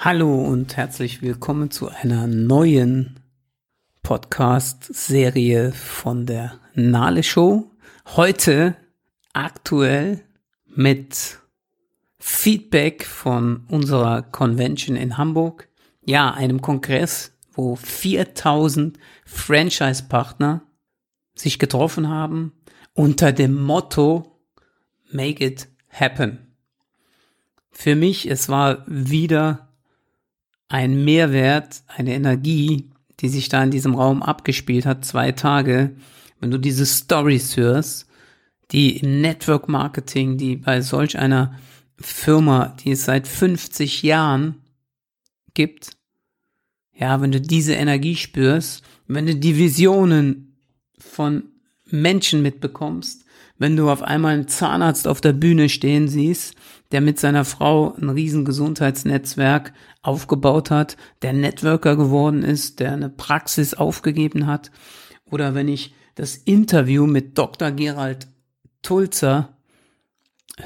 Hallo und herzlich willkommen zu einer neuen Podcast-Serie von der Nale Show. Heute aktuell mit Feedback von unserer Convention in Hamburg. Ja, einem Kongress, wo 4000 Franchise-Partner sich getroffen haben unter dem Motto Make it happen. Für mich, es war wieder ein Mehrwert, eine Energie, die sich da in diesem Raum abgespielt hat, zwei Tage. Wenn du diese Stories hörst, die im Network Marketing, die bei solch einer Firma, die es seit 50 Jahren gibt, ja, wenn du diese Energie spürst, wenn du die Visionen von Menschen mitbekommst, wenn du auf einmal einen Zahnarzt auf der Bühne stehen siehst, der mit seiner Frau ein riesen Gesundheitsnetzwerk aufgebaut hat, der Networker geworden ist, der eine Praxis aufgegeben hat, oder wenn ich das Interview mit Dr. Gerald Tulzer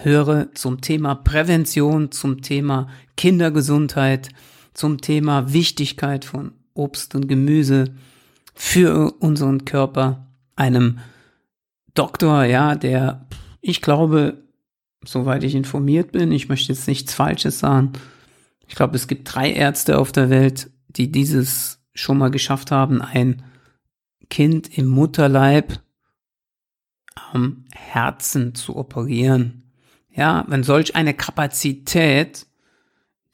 höre zum Thema Prävention, zum Thema Kindergesundheit, zum Thema Wichtigkeit von Obst und Gemüse für unseren Körper, einem Doktor, ja, der, ich glaube, soweit ich informiert bin, ich möchte jetzt nichts Falsches sagen, ich glaube, es gibt drei Ärzte auf der Welt, die dieses schon mal geschafft haben, ein Kind im Mutterleib am Herzen zu operieren. Ja, wenn solch eine Kapazität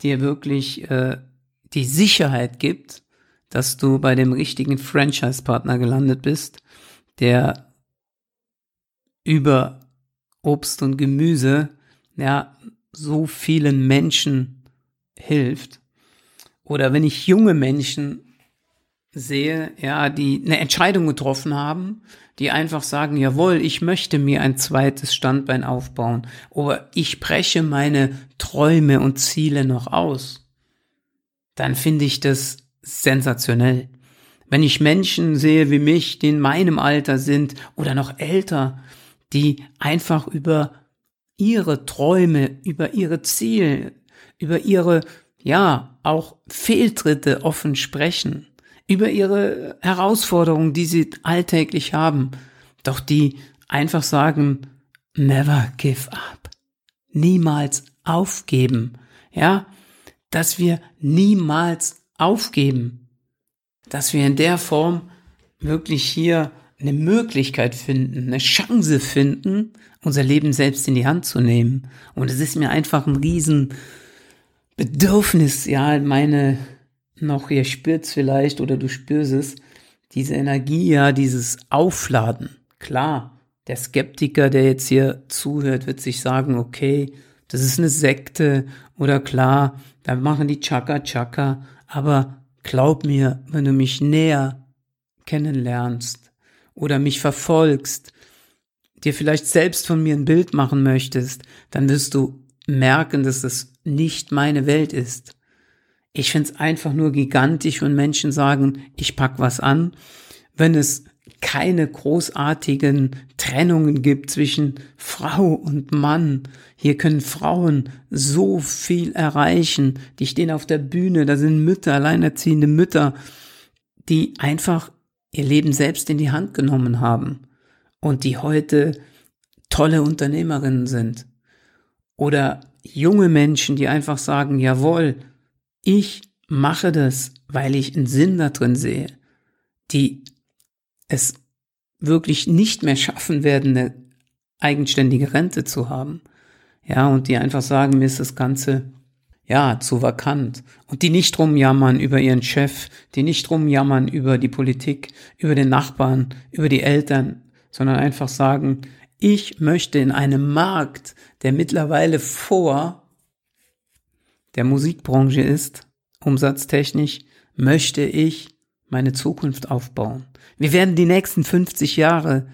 dir wirklich äh, die Sicherheit gibt, dass du bei dem richtigen Franchise-Partner gelandet bist, der über Obst und Gemüse, ja, so vielen Menschen hilft. Oder wenn ich junge Menschen sehe, ja, die eine Entscheidung getroffen haben, die einfach sagen, jawohl, ich möchte mir ein zweites Standbein aufbauen, oder ich breche meine Träume und Ziele noch aus, dann finde ich das sensationell. Wenn ich Menschen sehe wie mich, die in meinem Alter sind oder noch älter, die einfach über ihre Träume, über ihre Ziele, über ihre, ja, auch Fehltritte offen sprechen, über ihre Herausforderungen, die sie alltäglich haben, doch die einfach sagen, never give up, niemals aufgeben, ja, dass wir niemals aufgeben, dass wir in der Form wirklich hier eine Möglichkeit finden, eine Chance finden, unser Leben selbst in die Hand zu nehmen. Und es ist mir einfach ein riesen Bedürfnis, ja, meine noch, ihr spürt's vielleicht oder du spürst es, diese Energie, ja, dieses Aufladen. Klar, der Skeptiker, der jetzt hier zuhört, wird sich sagen, okay, das ist eine Sekte oder klar, da machen die Chaka Chaka, aber glaub mir, wenn du mich näher kennenlernst, oder mich verfolgst, dir vielleicht selbst von mir ein Bild machen möchtest, dann wirst du merken, dass es nicht meine Welt ist. Ich find's einfach nur gigantisch, wenn Menschen sagen, ich pack was an, wenn es keine großartigen Trennungen gibt zwischen Frau und Mann. Hier können Frauen so viel erreichen. Die stehen auf der Bühne, da sind Mütter, alleinerziehende Mütter, die einfach ihr Leben selbst in die Hand genommen haben und die heute tolle Unternehmerinnen sind. Oder junge Menschen, die einfach sagen, jawohl, ich mache das, weil ich einen Sinn da drin sehe, die es wirklich nicht mehr schaffen werden, eine eigenständige Rente zu haben. Ja, und die einfach sagen, mir ist das Ganze ja, zu vakant. Und die nicht rumjammern über ihren Chef, die nicht rumjammern über die Politik, über den Nachbarn, über die Eltern, sondern einfach sagen, ich möchte in einem Markt, der mittlerweile vor der Musikbranche ist, umsatztechnisch, möchte ich meine Zukunft aufbauen. Wir werden die nächsten 50 Jahre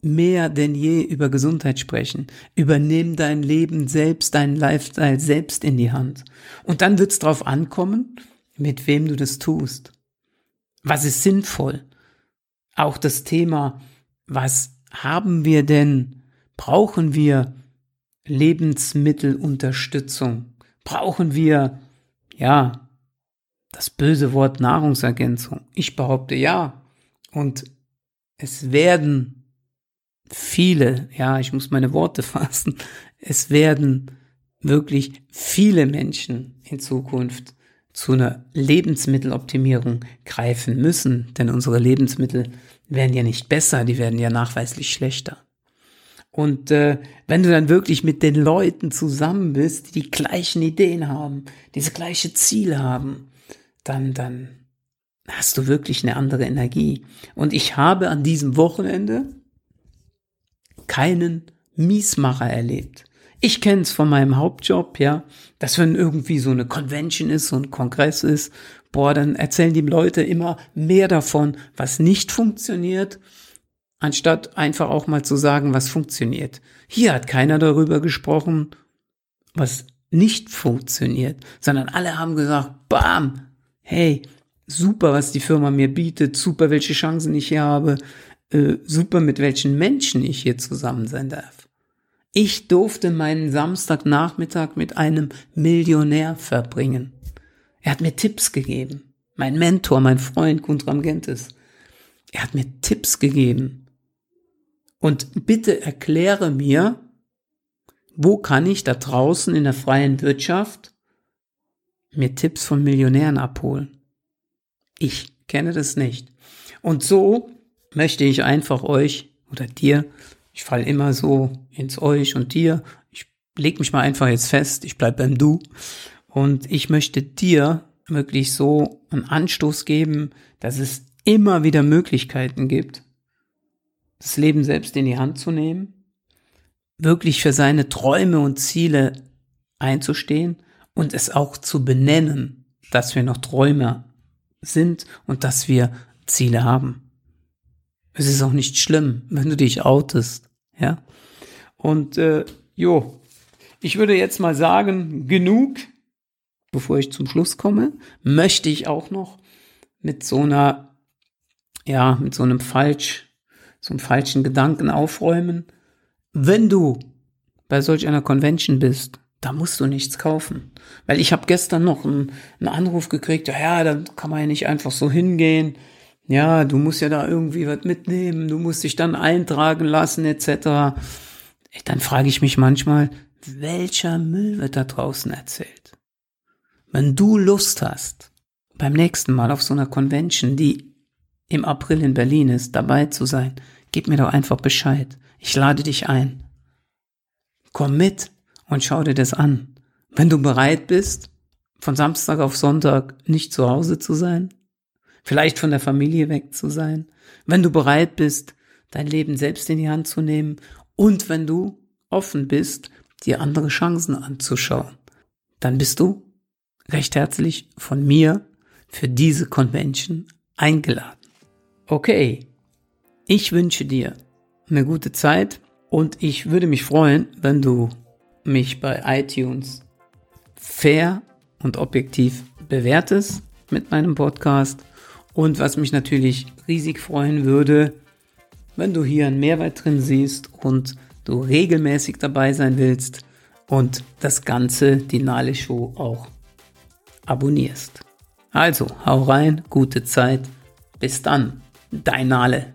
mehr denn je über Gesundheit sprechen. Übernimm dein Leben selbst, deinen Lifestyle selbst in die Hand. Und dann wird's drauf ankommen, mit wem du das tust. Was ist sinnvoll? Auch das Thema, was haben wir denn? Brauchen wir Lebensmittelunterstützung? Brauchen wir ja, das böse Wort Nahrungsergänzung. Ich behaupte ja. Und es werden viele, ja, ich muss meine Worte fassen, es werden wirklich viele Menschen in Zukunft zu einer Lebensmitteloptimierung greifen müssen, denn unsere Lebensmittel werden ja nicht besser, die werden ja nachweislich schlechter. Und äh, wenn du dann wirklich mit den Leuten zusammen bist, die die gleichen Ideen haben, diese gleiche Ziel haben, dann, dann hast du wirklich eine andere Energie. Und ich habe an diesem Wochenende keinen Miesmacher erlebt. Ich kenne es von meinem Hauptjob, ja, dass wenn irgendwie so eine Convention ist, so ein Kongress ist, boah, dann erzählen die Leute immer mehr davon, was nicht funktioniert, anstatt einfach auch mal zu sagen, was funktioniert. Hier hat keiner darüber gesprochen, was nicht funktioniert, sondern alle haben gesagt, bam, hey, super, was die Firma mir bietet, super, welche Chancen ich hier habe, äh, super, mit welchen Menschen ich hier zusammen sein darf. Ich durfte meinen Samstagnachmittag mit einem Millionär verbringen. Er hat mir Tipps gegeben. Mein Mentor, mein Freund Guntram Gentes. Er hat mir Tipps gegeben. Und bitte erkläre mir, wo kann ich da draußen in der freien Wirtschaft mir Tipps von Millionären abholen? Ich kenne das nicht. Und so möchte ich einfach euch oder dir ich falle immer so ins Euch und dir. Ich leg mich mal einfach jetzt fest, ich bleib beim Du. Und ich möchte dir wirklich so einen Anstoß geben, dass es immer wieder Möglichkeiten gibt, das Leben selbst in die Hand zu nehmen, wirklich für seine Träume und Ziele einzustehen und es auch zu benennen, dass wir noch Träume sind und dass wir Ziele haben. Es ist auch nicht schlimm, wenn du dich outest. Ja. Und äh, jo, ich würde jetzt mal sagen, genug, bevor ich zum Schluss komme, möchte ich auch noch mit so einer, ja, mit so einem falsch, so einem falschen Gedanken aufräumen. Wenn du bei solch einer Convention bist, da musst du nichts kaufen. Weil ich habe gestern noch einen, einen Anruf gekriegt, ja, ja, da kann man ja nicht einfach so hingehen ja, du musst ja da irgendwie was mitnehmen, du musst dich dann eintragen lassen, etc. Dann frage ich mich manchmal, welcher Müll wird da draußen erzählt? Wenn du Lust hast, beim nächsten Mal auf so einer Convention, die im April in Berlin ist, dabei zu sein, gib mir doch einfach Bescheid. Ich lade dich ein. Komm mit und schau dir das an. Wenn du bereit bist, von Samstag auf Sonntag nicht zu Hause zu sein, vielleicht von der Familie weg zu sein, wenn du bereit bist, dein Leben selbst in die Hand zu nehmen und wenn du offen bist, dir andere Chancen anzuschauen, dann bist du recht herzlich von mir für diese Convention eingeladen. Okay, ich wünsche dir eine gute Zeit und ich würde mich freuen, wenn du mich bei iTunes fair und objektiv bewertest mit meinem Podcast und was mich natürlich riesig freuen würde, wenn du hier einen Mehrwert drin siehst und du regelmäßig dabei sein willst und das Ganze, die Nale Show auch abonnierst. Also, hau rein, gute Zeit. Bis dann, dein Nale.